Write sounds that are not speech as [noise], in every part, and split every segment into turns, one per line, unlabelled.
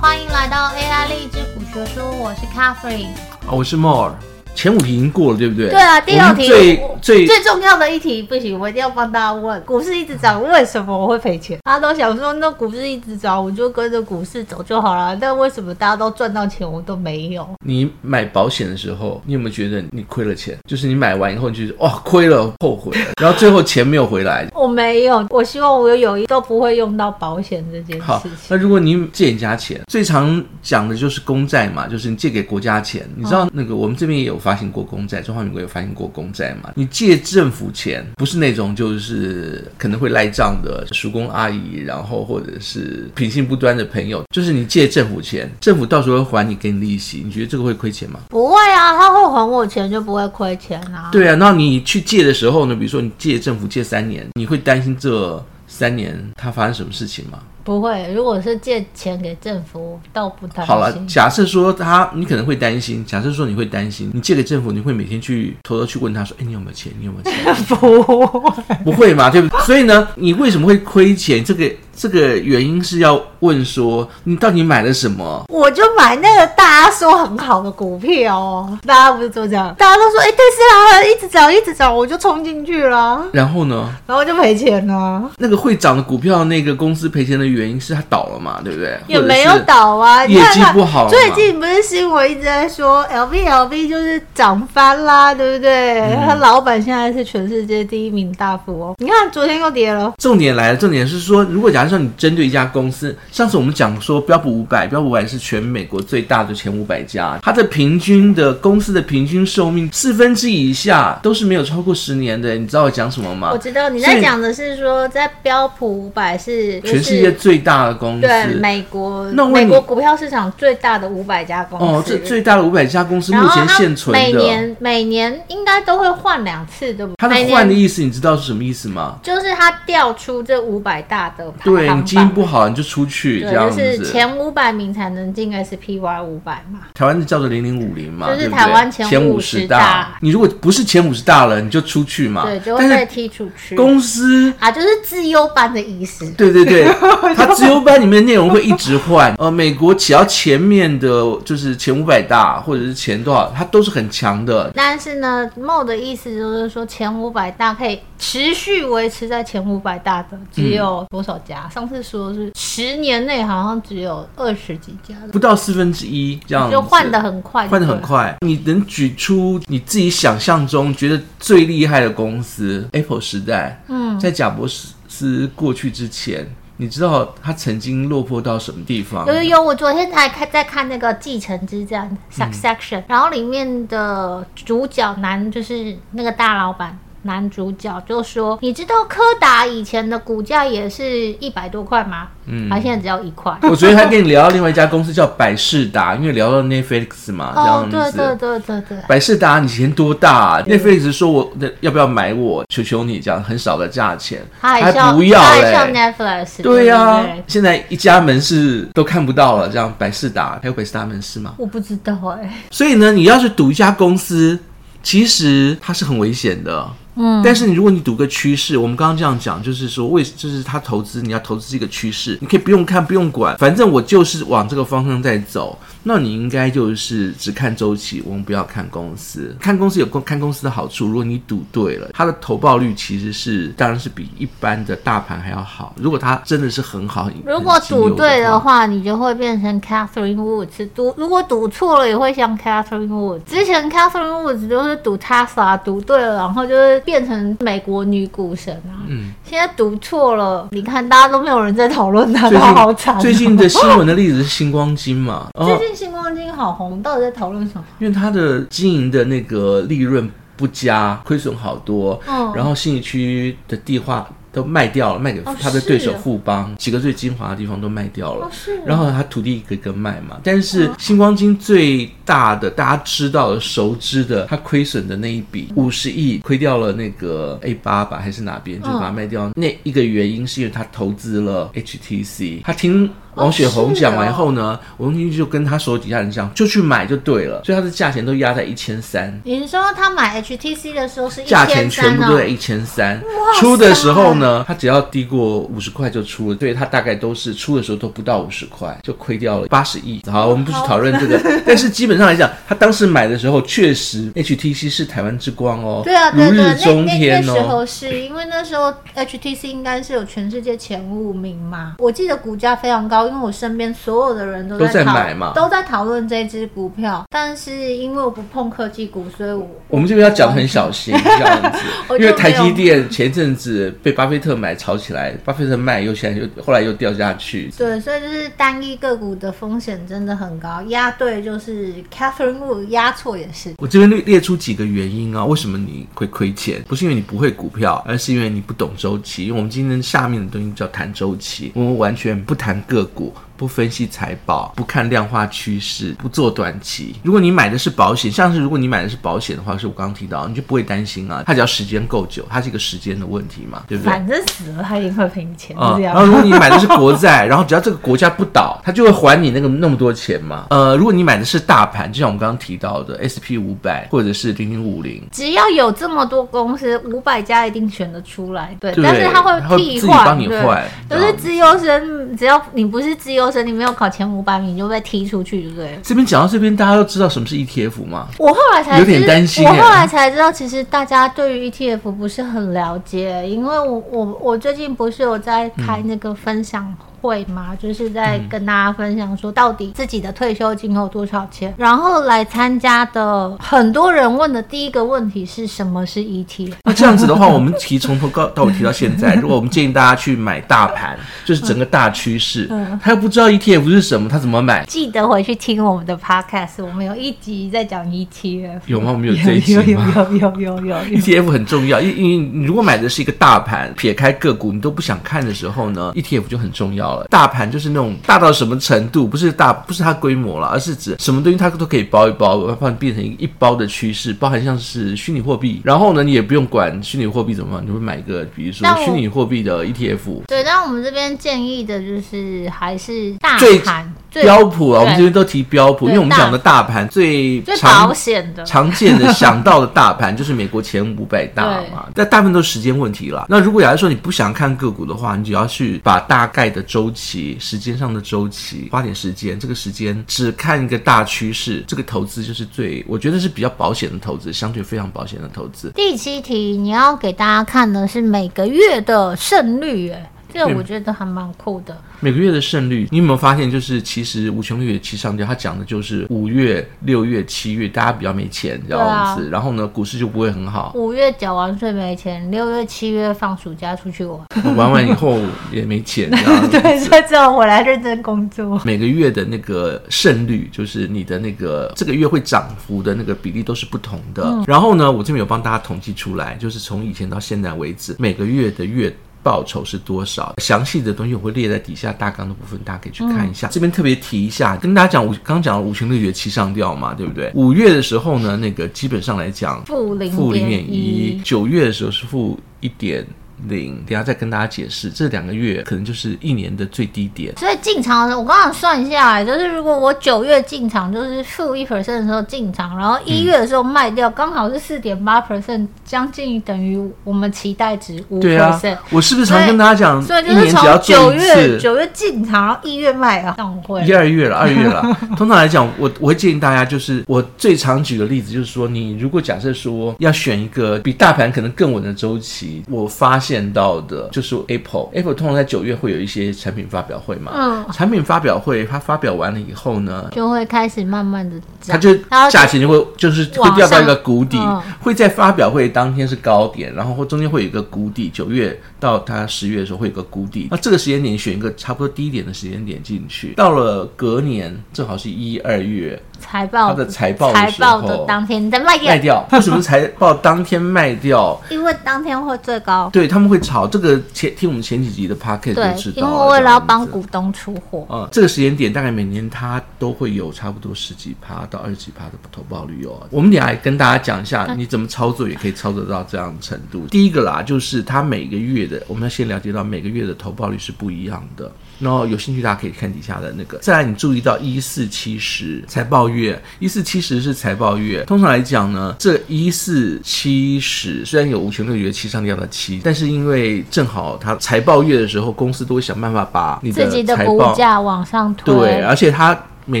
欢迎来到 AI 励志古学说，我是 Catherine，
我是 More。前五题已经过了，对不对？
对啊，第六题
最最
最重要的一题不行，我一定要帮大家问：股市一直涨，为什么我会赔钱？大家都想说，那股市一直涨，我就跟着股市走就好了。但为什么大家都赚到钱，我都没有？
你买保险的时候，你有没有觉得你亏了钱？就是你买完以后，你就觉得哇，亏了，后悔了，然后最后钱没有回来。
我没有，我希望我有一都不会用到保险这件事情。
好，那如果你借人家钱，最常讲的就是公债嘛，就是你借给国家钱。你知道那个我们这边也有发行过公债，中华民国有发行过公债嘛？你借政府钱，不是那种就是可能会赖账的叔公阿姨，然后或者是品性不端的朋友，就是你借政府钱，政府到时候会还你给你利息，你觉得这个会亏钱吗？
不会啊，他会还我钱就不会亏钱啊。
对啊，那你去借的时候呢？比如说你借政府借三年，你会担心这三年他发生什么事情吗？
不会，如果是借钱给政府，倒不担心。
好了，假设说他，你可能会担心。假设说你会担心，你借给政府，你会每天去偷偷去问他说：“哎，你有没有钱？你有没有钱？” [laughs]
不会，
不会嘛？对不对？所以呢，你为什么会亏钱？这个这个原因是要问说，你到底买了什么？
我就买那个大家说很好的股票哦，大家不是都这样？大家都说：“哎，特斯拉一直涨，一直涨，我就冲进去了。”
然后呢？
然后就赔钱了。
那个会涨的股票，那个公司赔钱的。原因是它倒了嘛，对不对？
也没有倒啊，
业绩不好。
最近不是新闻一直在说 LV LV 就是涨翻啦，对不对？他、嗯、老板现在是全世界第一名大富翁。你看昨天又跌了。
重点来了，重点是说，如果假设说你针对一家公司，上次我们讲说标普五百，标普五百是全美国最大的前五百家，它的平均的公司的平均寿命四分之一以下都是没有超过十年的。你知道我讲什么吗？
我知道你在讲的是说，在标普五百是
全世界。最大的公司，
对美国，那美国股票市场最大的五百家公司，
哦，这最大的五百家公司目前现存的，
每年每年应该都会换两次，对不对？
它的换的意思，你知道是什么意思吗？
就是它调出这五百大的排行榜，
对，你基因不好你就出去，这样子，
就是前五百名才能进 SPY 五百嘛。
台湾的叫做零零五零嘛，
就是台湾前五十大。
你如果不是前五十大了，你就出去嘛，
对，就会被踢出去。
公司
啊，就是自优班的意思。
对对对。[laughs] 它资优班里面内容会一直换，呃，美国只要前面的就是前五百大或者是前多少，它都是很强的。
但是呢，Mo 的意思就是说，前五百大可以持续维持在前五百大的只有多少家？嗯、上次说是十年内好像只有二十几家，
不到四分之一这样，
就换的很快，
换的很快。你能举出你自己想象中觉得最厉害的公司？Apple 时代，嗯，在贾伯斯过去之前。你知道他曾经落魄到什么地方？
有有有，我昨天才看在看那个《继承之战》Succession，嗯，然后里面的主角男就是那个大老板。男主角就说：“你知道柯达以前的股价也是一百多块吗？嗯，他现在只要一块。[laughs]
我昨天还跟你聊到另外一家公司叫百事达，[laughs] 因为聊到 Netflix 嘛，这样子。
哦，对对对对对。
百视达以前多大啊？Netflix 说我的要不要买我？求求你，这样很少的价钱，他还，还不要嘞。
像 Netflix。
对呀，啊，现在一家门市都看不到了，这样百事达还有百事达门市吗？
我不知道哎，欸。
所以呢，你要是赌一家公司，其实它是很危险的。嗯，但是你如果你赌个趋势，我们刚刚这样讲，就是说为就是他投资，你要投资这个趋势，你可以不用看不用管，反正我就是往这个方向在走。那你应该就是只看周期，我们不要看公司。看公司有公看公司的好处，如果你赌对了，它的投报率其实是当然是比一般的大盘还要好。如果它真的是很好，
如果赌对的话，你就会变成 Catherine Woods。赌如果赌错了，也会像 Catherine Woods。之前 Catherine Woods 就是赌 Tesla，赌对了，然后就是。变成美国女股神啊！嗯，现在读错了，你看大家都没有人在讨论他，他好惨。
最近的新闻的例子是星光金嘛？[laughs]
最近星光金好红，到底在讨论什么？
因为它的经营的那个利润不佳，亏损好多。嗯，然后信义区的地化。都卖掉了，卖给他的对手富邦，哦、几个最精华的地方都卖掉了。哦、然后他土地一个一个卖嘛。但是星光金最大的，大家知道的、熟知的，他亏损的那一笔五十亿，亏掉了那个 A 八吧，还是哪边，就把它卖掉。哦、那一个原因是因为他投资了 HTC，他听。王雪红讲完以后呢，王文君就跟他手底下人讲，就去买就对了。所以他的价钱都压在一千三。
你是说他买 HTC 的时候是
价钱全部都在一千三，出的时候呢，他只要低过五十块就出了。对他大概都是出的时候都不到五十块，就亏掉了八十亿。好，我们不去讨论这个，[laughs] 但是基本上来讲，他当时买的时候确实 HTC 是台湾之光哦。
对啊，对对，
如日中天哦。
那时候是因为那时候 HTC 应该是有全世界前五名嘛，我记得股价非常高，因为我身边所有的人都在，
都在买嘛，
都在讨论这只股票。但是因为我不碰科技股，所以我
我们这边要讲得很小心 [laughs] 这样子，[laughs] 因为台积电前阵子被巴菲特买炒起来，巴菲特卖又现在又后来又掉下去。
对，所以就是单一个股的风险真的很高，压对就是 Catherine Wood，押错也是。
我这边列列出几个原因啊，为什么你会亏钱？不是因为你不会股票，而是因为你不懂周期。因为我们今天下面的东西叫谈周期，我们完全不谈个股。股.不分析财报，不看量化趋势，不做短期。如果你买的是保险，像是如果你买的是保险的话，是我刚刚提到，你就不会担心啊。它只要时间够久，它是一个时间的问题嘛，对不对？
反正死了，它一定会赔你钱。
啊、嗯，然后如果你买的是国债，[laughs] 然后只要这个国家不倒，它就会还你那个那么多钱嘛。呃，如果你买的是大盘，就像我们刚刚提到的 SP 五百或者是零零五零，
只要有这么多公司，五百家一定选得出来。对，
对
但是它会替换，帮你换。都是资优生，只要你不是资优生，你没有考前。五百米就被踢出去，对不对？
这边讲到这边，大家都知道什么是 ETF 吗？
我后来才
有点担心。
我后来才知道，其实大家对于 ETF 不是很了解，因为我我我最近不是有在开那个分享。嗯会吗？就是在跟大家分享说，到底自己的退休金有多少钱？然后来参加的很多人问的第一个问题是什么是 ETF？
那这样子的话，我们提从头到到尾提到现在，如果我们建议大家去买大盘，就是整个大趋势，他又不知道 ETF 是什么，他怎么买？
记得回去听我们的 Podcast，我们有一集在讲 ETF。
有吗？我们有这一集吗？
有有有有有有。
ETF 很重要，因因为你如果买的是一个大盘，撇开个股你都不想看的时候呢，ETF 就很重要。大盘就是那种大到什么程度，不是大，不是它规模了，而是指什么东西它都可以包一包，把它变成一包的趋势，包含像是虚拟货币。然后呢，你也不用管虚拟货币怎么样，你会买一个，比如说虚拟货币的 ETF。
对，但我们这边建议的就是还是大盘。
标普啊，我们这边都提标普，因为我们讲的大盘最
最保险的、
常见的想到的大盘 [laughs] 就是美国前五百大嘛。但大部分都是时间问题了。那如果假如说你不想看个股的话，你只要去把大概的周周期、时间上的周期花点时间，这个时间只看一个大趋势，这个投资就是最，我觉得是比较保险的投资，相对非常保险的投资。
第七题，你要给大家看的是每个月的胜率，哎。这个我觉得还蛮酷的。
每个月的胜率，你有没有发现？就是其实五穷六月七上吊，他讲的就是五月、六月、七月，大家比较没钱这样子。啊、然后呢，股市就不会很好。
五月缴完税没钱，六月、七月放暑假出去玩，
玩完以后也没钱。[laughs]
对，所以只好回来认真工作。
每个月的那个胜率，就是你的那个这个月会涨幅的那个比例都是不同的。嗯、然后呢，我这边有帮大家统计出来，就是从以前到现在为止，每个月的月。报酬是多少？详细的东西我会列在底下大纲的部分，大家可以去看一下。嗯、这边特别提一下，跟大家讲，我刚讲了五行六绝七上吊嘛，对不对？五月的时候呢，那个基本上来讲，
负零
负零点一；九月的时候是负一点。零，等下再跟大家解释，这两个月可能就是一年的最低点。
所以进场的时候，我刚刚算下来，就是如果我九月进场，就是负一 percent 的时候进场，然后一月的时候卖掉，刚、嗯、好是四点八 percent，将近等于我们期待值五 percent。
对啊，我是不是常跟大家讲，
所以就是从九月九月进场，然后一月卖啊，这样会。
一二月了，二月了。[laughs] 通常来讲，我我会建议大家，就是我最常举的例子，就是说，你如果假设说要选一个比大盘可能更稳的周期，我发现。见到的就是 Apple，Apple 通常在九月会有一些产品发表会嘛，嗯，产品发表会它发表完了以后呢，
就会开始慢慢的，
它就价钱就会就是会掉到一个谷底，嗯、会在发表会当天是高点，然后中间会有一个谷底，九月到它十月的时候会有一个谷底，那这个时间点选一个差不多低点的时间点进去，到了隔年正好是一二月。
财报
它的财报
财报的当天再卖掉，
卖掉。为什么财报当天卖掉？
因为当天会最高。
对，他们会炒这个前听我们前几集的 podcast
对
就知道，
因为为了要帮股东出货。
嗯，这个时间点大概每年它都会有差不多十几趴到二十几趴的投报率哦。我们等下跟大家讲一下，你怎么操作也可以操作到这样的程度。第一个啦，就是它每个月的，我们要先了解到每个月的投报率是不一样的。然后有兴趣大家可以看底下的那个。再来，你注意到一四七十财报月，一四七十是财报月。通常来讲呢，这一四七十虽然有五穷六绝七上吊的七，但是因为正好它财报月的时候，公司都会想办法把你的
自己的股价往上推。
对，而且它。每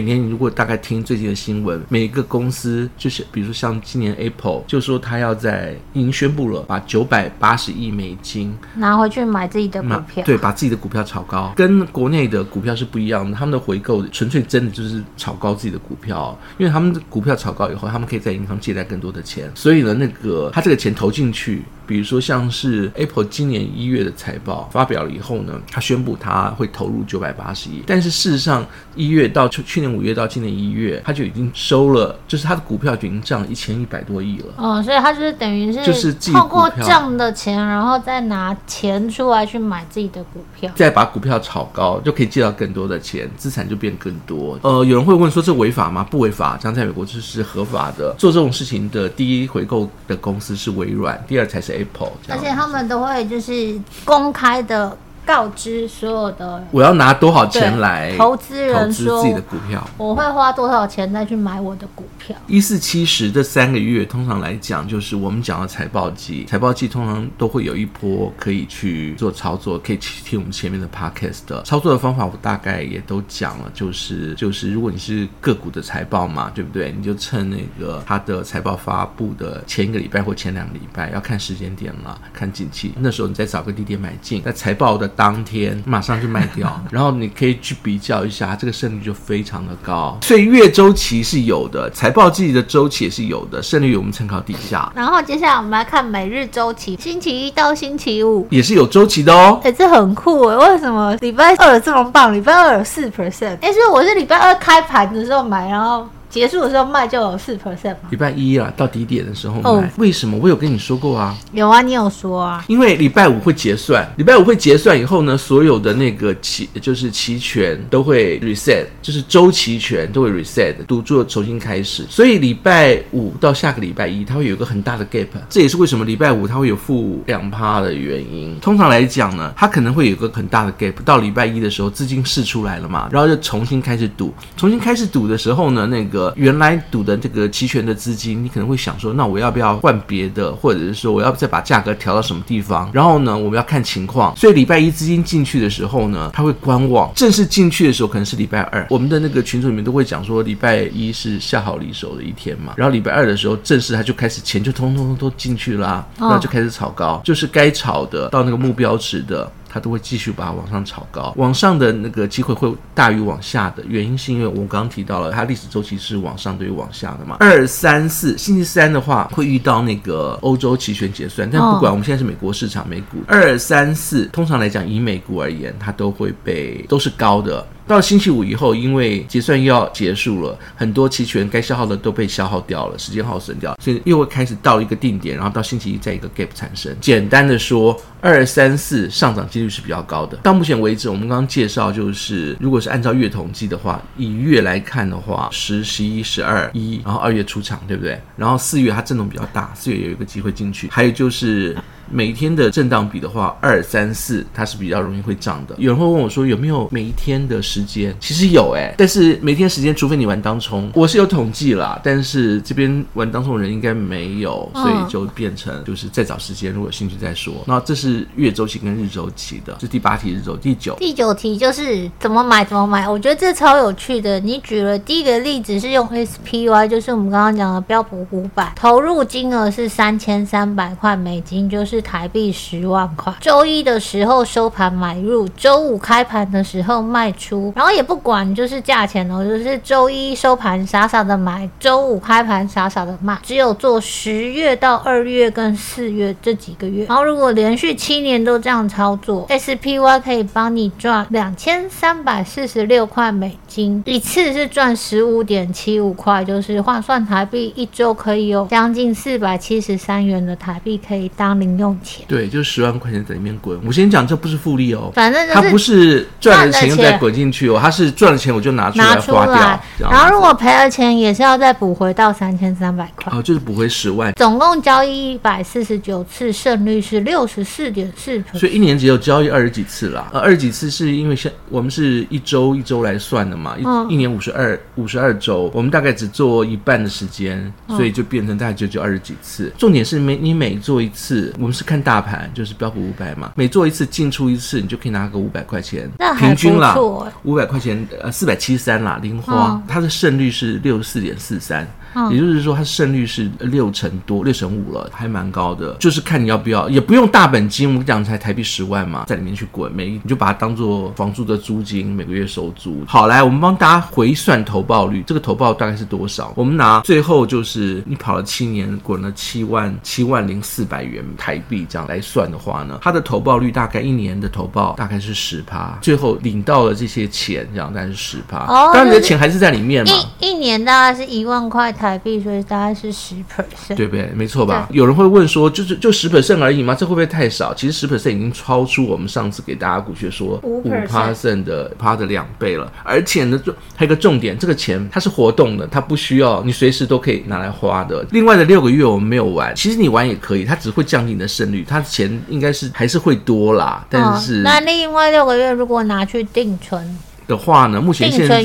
年你如果大概听最近的新闻，每一个公司就是，比如说像今年 Apple 就说他要在已经宣布了，把九百八十亿美金
拿回去买自己的股票，
对，把自己的股票炒高，跟国内的股票是不一样的。他们的回购纯粹真的就是炒高自己的股票，因为他们的股票炒高以后，他们可以在银行借贷更多的钱，所以呢，那个他这个钱投进去。比如说，像是 Apple 今年一月的财报发表了以后呢，他宣布他会投入九百八十亿，但是事实上一月到去去年五月到今年一月，他就已经收了，就是他的股票就已经涨了一千一百多亿了。
嗯，所以他就是等于是就是透过涨的钱，然后再拿钱出来去买自己的股票，
再把股票炒高，就可以借到更多的钱，资产就变更多。呃，有人会问说，这违法吗？不违法，这样在美国这是合法的。做这种事情的第一回购的公司是微软，第二才是。Apple，
而且他们都会就是公开的。告知所有的，
我要拿多少钱来
投资人说
自己的股票，
我会花多少钱再去买我的股票。
一四七十这三个月，通常来讲就是我们讲的财报季，财报季通常都会有一波可以去做操作，可以去听我们前面的 podcast 的操作的方法，我大概也都讲了，就是就是如果你是个股的财报嘛，对不对？你就趁那个它的财报发布的前一个礼拜或前两个礼拜，要看时间点了，看景气，那时候你再找个低点买进，那财报的。当天马上就卖掉，[laughs] 然后你可以去比较一下，这个胜率就非常的高。所以月周期是有的，财报季的周期也是有的，胜率我们参考底下。
然后接下来我们来看每日周期，星期一到星期五
也是有周期的哦。
哎，这很酷哎，为什么礼拜二这么棒？礼拜二有四 percent？哎，是我是礼拜二开盘的时候买，然后。结束的时候卖就有四 percent 嘛。礼拜
一啊，到底点的时候卖。Oh. 为什么？我有跟你说过啊。
有啊，你有说啊。
因为礼拜五会结算，礼拜五会结算以后呢，所有的那个期就是期权都会 reset，就是周期权都会 reset，赌注重新开始。所以礼拜五到下个礼拜一，它会有一个很大的 gap。这也是为什么礼拜五它会有负两趴的原因。通常来讲呢，它可能会有一个很大的 gap。到礼拜一的时候，资金释出来了嘛，然后就重新开始赌。重新开始赌的时候呢，那个。原来赌的这个期权的资金，你可能会想说，那我要不要换别的，或者是说我要再把价格调到什么地方？然后呢，我们要看情况。所以礼拜一资金进去的时候呢，他会观望。正式进去的时候可能是礼拜二。我们的那个群组里面都会讲说，礼拜一是下好离手的一天嘛。然后礼拜二的时候，正式他就开始钱就通通都进去了啊，那就开始炒高，就是该炒的到那个目标值的。它都会继续把它往上炒高，往上的那个机会会大于往下的原因，是因为我刚刚提到了，它历史周期是往上对于往下的嘛。二三四星期三的话会遇到那个欧洲期权结算，但不管我们现在是美国市场美股，二三四通常来讲以美股而言，它都会被都是高的。到星期五以后，因为结算又要结束了，很多期权该消耗的都被消耗掉了，时间耗损掉，所以又会开始到一个定点，然后到星期一再一个 gap 产生。简单的说，二三四上涨几率是比较高的。到目前为止，我们刚刚介绍就是，如果是按照月统计的话，以月来看的话，十、十一、十二、一，然后二月出场，对不对？然后四月它震动比较大，四月有一个机会进去，还有就是。每一天的震荡比的话，二三四它是比较容易会涨的。有人会问我说，有没有每一天的时间？其实有哎，但是每天时间，除非你玩当冲，我是有统计啦。但是这边玩当冲的人应该没有，所以就变成就是再找时间，如果有兴趣再说。那这是月周期跟日周期的，这第八题日周第九。
第九题就是怎么买怎么买，我觉得这超有趣的。你举了第一个例子是用 SPY，就是我们刚刚讲的标普五百，投入金额是三千三百块美金，就是。是台币十万块。周一的时候收盘买入，周五开盘的时候卖出，然后也不管就是价钱哦，就是周一收盘傻傻的买，周五开盘傻傻的卖，只有做十月到二月跟四月这几个月。然后如果连续七年都这样操作，SPY 可以帮你赚两千三百四十六块美金，一次是赚十五点七五块，就是换算台币一周可以有将近四百七十三元的台币可以当零用。用钱。
对，就是十万块钱在里面滚。我先讲，这不是复利哦，
反正
他不是赚了钱又再滚进去哦，他是赚了钱我就拿出来花掉。
然后如果赔了钱也是要再补回到三千三百块。
哦，就是补回十万。
总共交易一百四十九次，胜率是六十四点四。
所以一年只有交易二十几次啦。呃，二十几次是因为像我们是一周一周来算的嘛，一一年五十二五十二周，我们大概只做一半的时间，所以就变成大概就就二十几次。重点是每你每做一次，我们是看大盘，就是标普五百嘛，每做一次进出一次，你就可以拿个五百块钱，平均啦，五百块钱呃四百七十三啦，零花，它的胜率是六十四点四三。也就是说，它胜率是六成多，六成五了，还蛮高的。就是看你要不要，也不用大本金，我们讲才台币十万嘛，在里面去滚，每你就把它当做房租的租金，每个月收租。好，来，我们帮大家回算投报率，这个投报大概是多少？我们拿最后就是你跑了七年，滚了七万七万零四百元台币这样来算的话呢，它的投报率大概一年的投报大概是十趴，最后领到了这些钱，这样大概是十趴。哦，当然你的钱还是在里面嘛。
一一年大概是一万块台。台币，所以大概是十 percent，
对不对？没错吧？有人会问说，就是就十 percent 而已吗？这会不会太少？其实十 percent 已经超出我们上次给大家股学说五 percent 的趴的两倍了。而且呢，还有一个重点，这个钱它是活动的，它不需要你随时都可以拿来花的。另外的六个月我们没有玩，其实你玩也可以，它只会降低你的胜率，它的钱应该是还是会多啦。但是、哦、
那另外六个月如果拿去定存？
的话呢，目前现在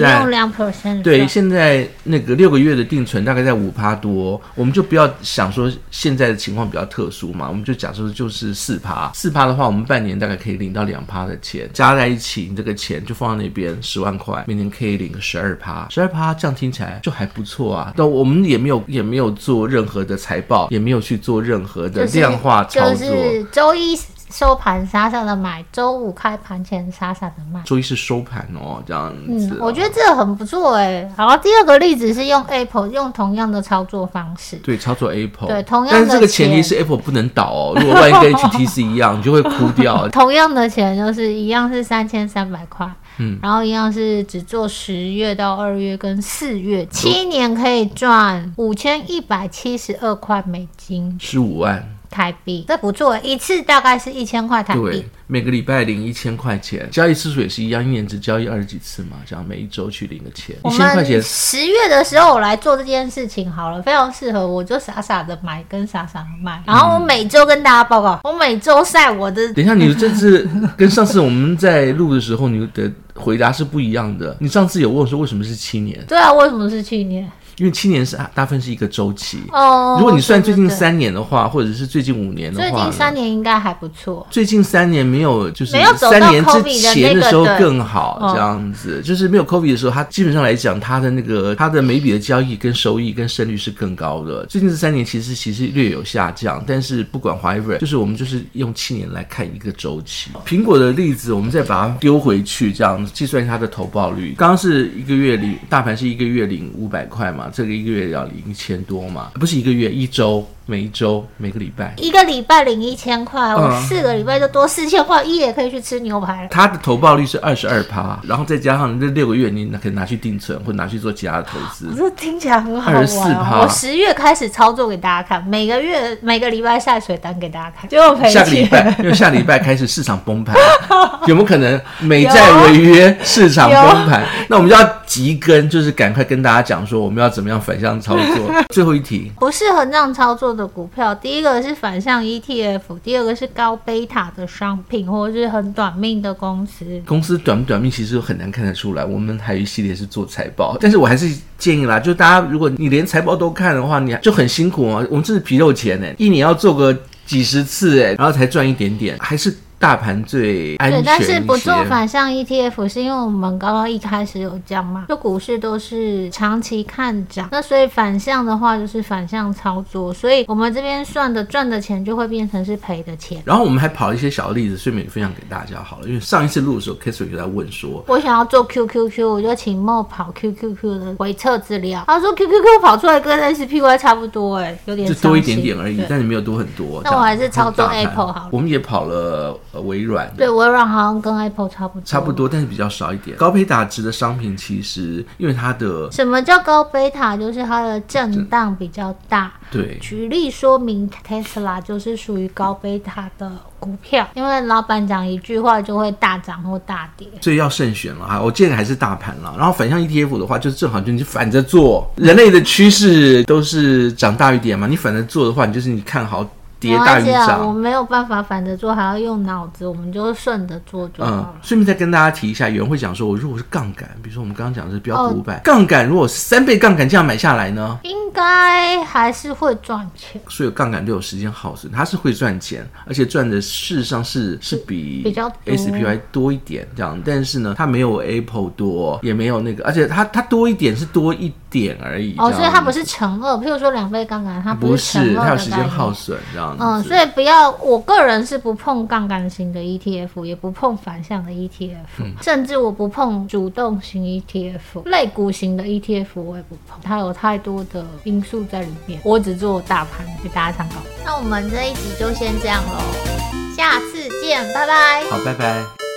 对现在那个六个月的定存大概在五趴多，我们就不要想说现在的情况比较特殊嘛，我们就假设就是四趴，四趴的话，我们半年大概可以领到两趴的钱，加在一起，你这个钱就放在那边十万块，每年可以领个十二趴，十二趴这样听起来就还不错啊。但我们也没有也没有做任何的财报，也没有去做任何的量化操作，
就是周一。收盘傻傻的买，周五开盘前傻傻的卖。
周一是收盘哦，这样子、哦。
嗯，我觉得这个很不错哎。好，第二个例子是用 Apple 用同样的操作方式。
对，操作 Apple。
对，同样的。
但是这个前提是 Apple 不能倒哦，[laughs] 如果万一跟 HTC 一样，你就会哭掉。
同样的钱就是一样是三千三百块，嗯，然后一样是只做十月到二月跟四月，七年可以赚五千一百七十二块美金，
十五万。
台币，这不错，一次大概是一千块台币。
对，每个礼拜领一千块钱，交易次数也是一样，一年只交易二十几次嘛，这样每一周去领个钱，一千块钱。
十月的时候我来做这件事情好了，非常适合，我就傻傻的买跟傻傻的卖，然后我每周跟大家报告，嗯、我每周晒我的。[laughs]
等一下，你这次 [laughs] 跟上次我们在录的时候，你的回答是不一样的。你上次有问我说为什么是七年？
对啊，为什么是七年？
因为七年是大部分是一个周期哦。如果你算最近三年的话，或者是最近五年的话，
最近三年应该还不错。
最近三年没有，就是三年之前的时候更好，这样子就是没有 COVID 的时候，它基本上来讲，它的那个它的每笔的交易跟收益跟胜率是更高的。最近这三年其实其实略有下降，但是不管 whatever，就是我们就是用七年来看一个周期。苹果的例子，我们再把它丢回去，这样计算一下它的投报率。刚刚是一个月领大盘是一个月领五百块嘛？这个一个月要领一千多嘛？不是一个月，一周。每一周每个礼拜，
一个礼拜领一千块，我四个礼拜就多四千块，一也可以去吃牛排了。
它的投报率是二十二趴，然后再加上这六个月，你可以拿去定存或拿去做其他的投资。
这听起来很好玩。二十四趴，我十月开始操作给大家看，每个月每个礼拜下水单给大家看，结果赔钱。
下个礼拜，因为下礼拜开始市场崩盘，有没有可能美债违约，[laughs] 市场崩盘？那我们就要急跟，就是赶快跟大家讲说，我们要怎么样反向操作。[laughs] 最后一题，
不适合这样操作的股票，第一个是反向 ETF，第二个是高贝塔的商品，或者是很短命的公司。
公司短不短命，其实很难看得出来。我们还有一系列是做财报，但是我还是建议啦，就大家如果你连财报都看的话，你就很辛苦啊。我们这是皮肉钱呢，一年要做个几十次哎，然后才赚一点点，还是。大盘最安全，对，
但是不做反向 ETF 是因为我们刚刚一开始有讲嘛，就股市都是长期看涨，那所以反向的话就是反向操作，所以我们这边算的赚的钱就会变成是赔的钱。
然后我们还跑了一些小例子，顺便分享给大家好了，因为上一次录的时候，Kissy 就在问说，
我想要做 QQQ，我就请 Mo 跑 QQQ 的回测资料，他说 QQQ 跑出来跟 SPY 差不多，哎，有点
就多一点点而已，但是没有多很多。
那我还是操作 Apple 好了，
我们也跑了。呃微软。
对，微软好像跟 Apple 差不多，
差不多，但是比较少一点。高贝塔值的商品其实因为它的
什么叫高贝塔？就是它的震荡比较大。
对，
举例说明，Tesla 就是属于高贝塔的股票，因为老板讲一句话就会大涨或大跌，
所以要慎选了哈。我建议还是大盘了，然后反向 ETF 的话，就是正好就你反着做，人类的趋势都是涨大于跌嘛，你反着做的话，你就是你看好。跌大于涨，
啊，我没有办法反着做，还要用脑子，我们就顺着做就好了。
嗯，顺便再跟大家提一下，有人会讲说，我如果是杠杆，比如说我们刚刚讲的是标普五百，杠杆如果是三倍杠杆这样买下来呢，
应该还是会赚钱。
所有杠杆都有时间耗损，它是会赚钱，而且赚的事实上是是比比较 SPY 多一点这样，但是呢，它没有 Apple 多，也没有那个，而且它它多一点是多一点而已。
哦，所以它不是乘二，譬如说两倍�杠杆，它不是，
乘二它有时间耗损这样子。
嗯，所以不要，我个人是不碰杠杆型的 ETF，也不碰反向的 ETF，、嗯、甚至我不碰主动型 ETF，类股型的 ETF 我也不碰，它有太多的因素在里面，我只做大盘给大家参考。那我们这一集就先这样喽，下次见，拜拜。
好，拜拜。